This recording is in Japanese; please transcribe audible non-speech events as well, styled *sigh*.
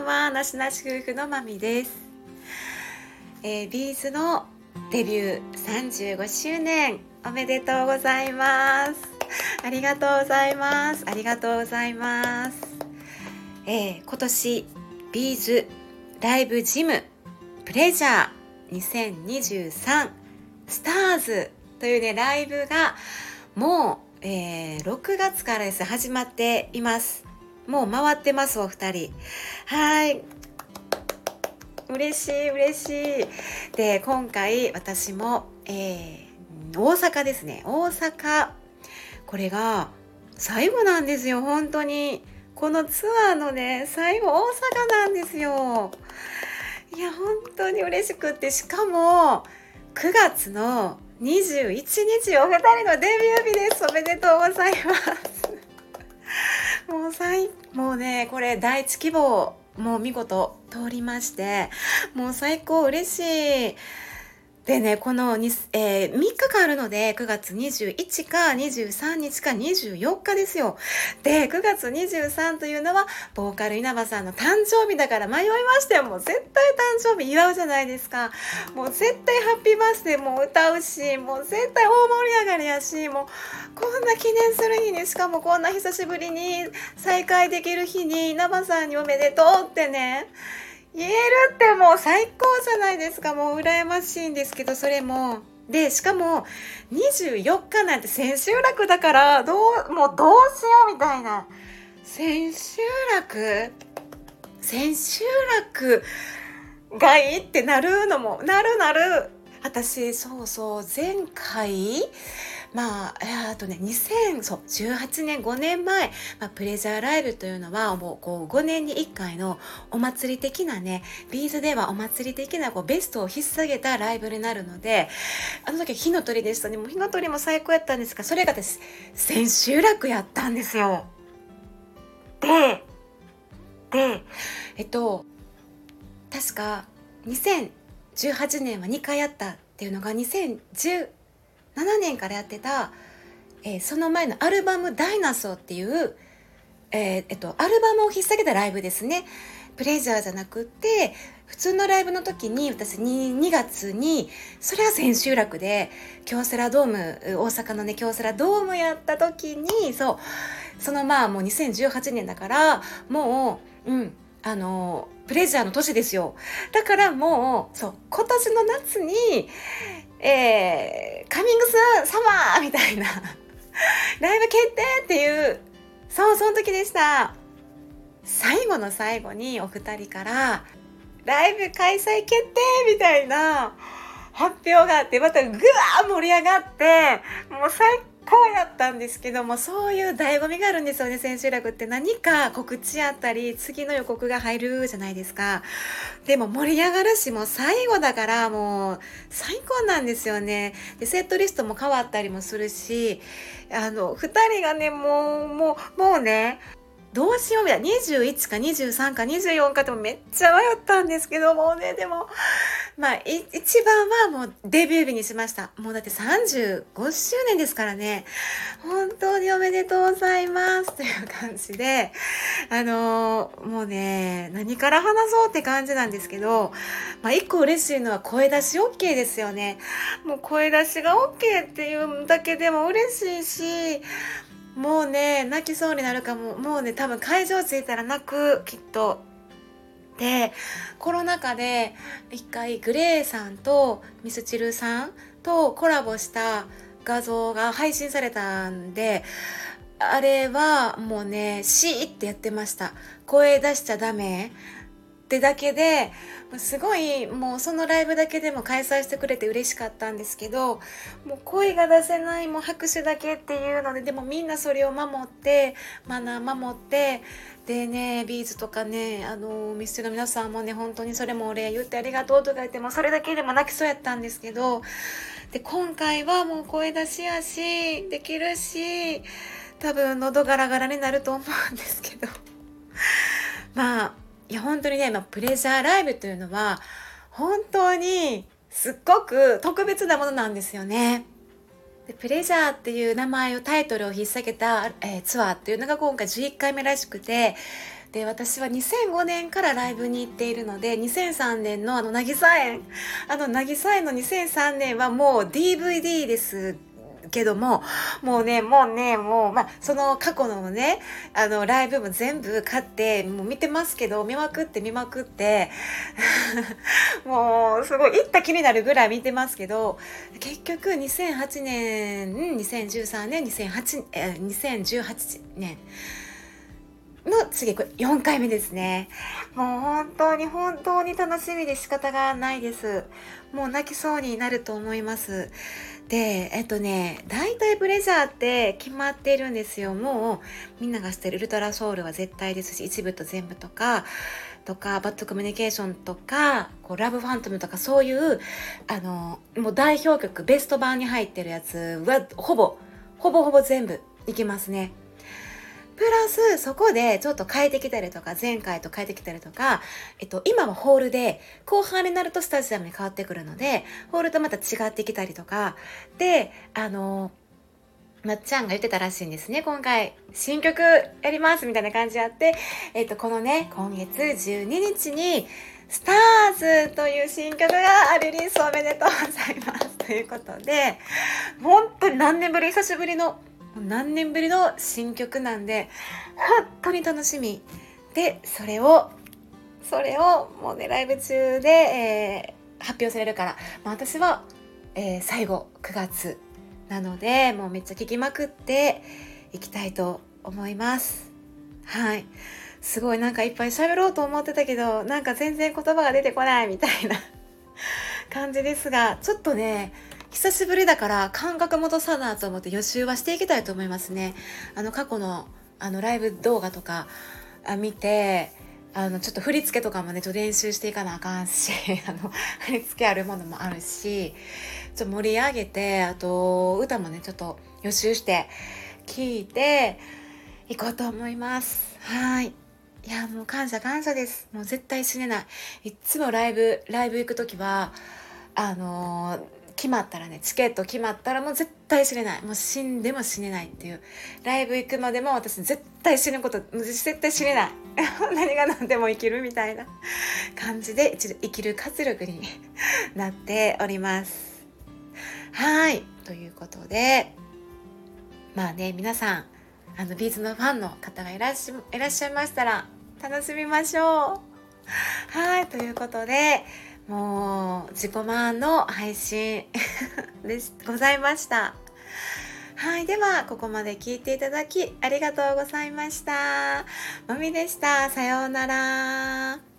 んはなしなし夫婦のまみです、えー、ビーズのデビュー35周年おめでとうございます。ありがとうございます。ありがとうございます、えー、今年ビーズライブジムプレジャー2023スターズというねライブがもう、えー、6月からです。始まっています。もう回ってますお二人。はい。嬉しい嬉しい。で今回私も、えー、大阪ですね。大阪。これが最後なんですよ本当に。このツアーのね最後大阪なんですよ。いや本当に嬉しくって。しかも9月の21日お二人のデビュー日です。おめでとうございます。もう最もうねこれ第一希望もう見事通りましてもう最高嬉しい。でね、このに、えー、3日間あるので、9月21か23日か24日ですよ。で、9月23というのは、ボーカル稲葉さんの誕生日だから迷いましたよ。もう絶対誕生日祝うじゃないですか。もう絶対ハッピーバースデーも歌うし、もう絶対大盛り上がりやし、もうこんな記念する日に、しかもこんな久しぶりに再会できる日に稲葉さんにおめでとうってね、言えるってもう最高じゃないですか。もう羨ましいんですけどそれも。でしかも24日なんて千秋楽だからどうもうどうしようみたいな。千秋楽？千秋楽がいいってなるのもなるなる。私そうそう前回まあ、あとね、2018年、5年前、まあ、プレジャーライブというのは、もうこう5年に1回のお祭り的なね、ビーズではお祭り的なこうベストを引っ提げたライブになるので、あの時火の鳥でしたね。もう火の鳥も最高やったんですが、それがです、千秋楽やったんですよ。で、で、えっと、確か2018年は2回あったっていうのが2010 7年からやってた、えー、その前のアルバム「ダイナソー」っていう、えー、えっと、アルバムを引っ提げたライブですね。プレジャーじゃなくって普通のライブの時に私 2, 2月にそれは千秋楽で京セラドーム大阪のね京セラドームやった時にそうそのまあもう2018年だからもううんあのプレジャーの年ですよだからもうそう今年の夏にえー、カミングスサマーみたいな *laughs* ライブ決定っていう、そう、その時でした。最後の最後にお二人から、ライブ開催決定みたいな発表があって、またぐわー盛り上がって、もう最高やったんですけどもそういう醍醐味があるんですよね千秋楽って。何か告知あったり次の予告が入るじゃないですか。でも盛り上がるしもう最後だからもう最高なんですよね。でセットリストも変わったりもするしあの2人がねもうもうもうねどうしようみたいな。21か23か24かでもめっちゃ迷ったんですけどもねでもまあ一番はもうデビュー日にしました。もうだって35周年ですからね。本当におめでとうございます。という感じで。あのー、もうね何から話そうって感じなんですけどまあ一個嬉しいのは声出し OK ですよね。もう声出しが OK っていうだけでも嬉しいしもうね泣きそうになるかも。もうね多分会場着いたら泣くきっと。でコロナ禍で一回グレーさんとミスチルさんとコラボした画像が配信されたんであれはもうねシーってやってました。声出しちゃダメ。ってだけですごいもうそのライブだけでも開催してくれて嬉しかったんですけどもう声が出せないもう拍手だけっていうのででもみんなそれを守ってマナー守ってでねビーズとかねあのミスチの皆さんもね本当にそれもお礼言ってありがとうとか言ってもそれだけでも泣きそうやったんですけどで今回はもう声出しやしできるし多分喉ガラガラになると思うんですけど。*laughs* まあいや本当にね、まあ、プレジャーライブというのは本当にすっごく特別なものなんですよね。でプレジャーっていう名前をタイトルを引っ提げた、えー、ツアーっていうのが今回11回目らしくてで私は2005年からライブに行っているので2003年のあの渚園あの渚園の2003年はもう DVD ですけども、もうね、もうね、もう、まあ、その過去のね、あの、ライブも全部買って、もう見てますけど、見まくって見まくって、*laughs* もう、すごい、行った気になるぐらい見てますけど、結局、2008年、2013年、2008、え2018年、の次これ4回目ですね。もう本当に本当に楽しみで仕方がないです。もう泣きそうになると思います。でえっとね大体ブレジャーって決まっているんですよ。もうみんなが知ってるウルトラソウルは絶対ですし一部と全部とかとかバッドコミュニケーションとかこうラブファントムとかそういうあのもう代表曲ベスト版に入ってるやつはほぼほぼほぼ全部いきますね。プラスそこでちょっと変えてきたりとか前回と変えてきたりとか、えっと、今はホールで後半になるとスタジアムに変わってくるのでホールとまた違ってきたりとかであのまっちゃんが言ってたらしいんですね。今回新曲やりますみたいな感じあって、えっと、このね今月12日にスターズという新曲がリリースおめでとうございます。ということで本当に何年ぶり？久しぶりの何年ぶりの新曲なんで本当に楽しみ。でそれをそれをもうねライブ中で、えー、発表されるから、まあ、私は、えー、最後9月なのでもうめっちゃ聴きまくっていきたいと思います。はい。すごいなんかいっぱい喋ろうと思ってたけどなんか全然言葉が出てこないみたいな *laughs* 感じですがちょっとね久しぶりだから感覚戻さなと思って予習はしていきたいと思いますね。あの過去のあのライブ動画とか見てあのちょっと振り付けとかもねちょっと練習していかなあかんし *laughs* あの振り付けあるものもあるしちょっと盛り上げてあと歌もねちょっと予習して聞いていこうと思います。はい。いやもう感謝感謝です。もう絶対死ねない。いつもライブライブ行く時はあのー決まったらねチケット決まったらもう絶対死ねない。もう死んでも死ねないっていう。ライブ行くまでも私絶対死ぬこと絶対死ねない。*laughs* 何が何でも生きるみたいな。感じで生きる活力に *laughs* なっております。はい。ということでまあね皆さんあのビーズのファンの方がいらっしゃいましたら楽しみましょう。はい。ということでもう自己満の配信 *laughs* でございました。はい。ではここまで聞いていただきありがとうございました。まみでした。さようなら。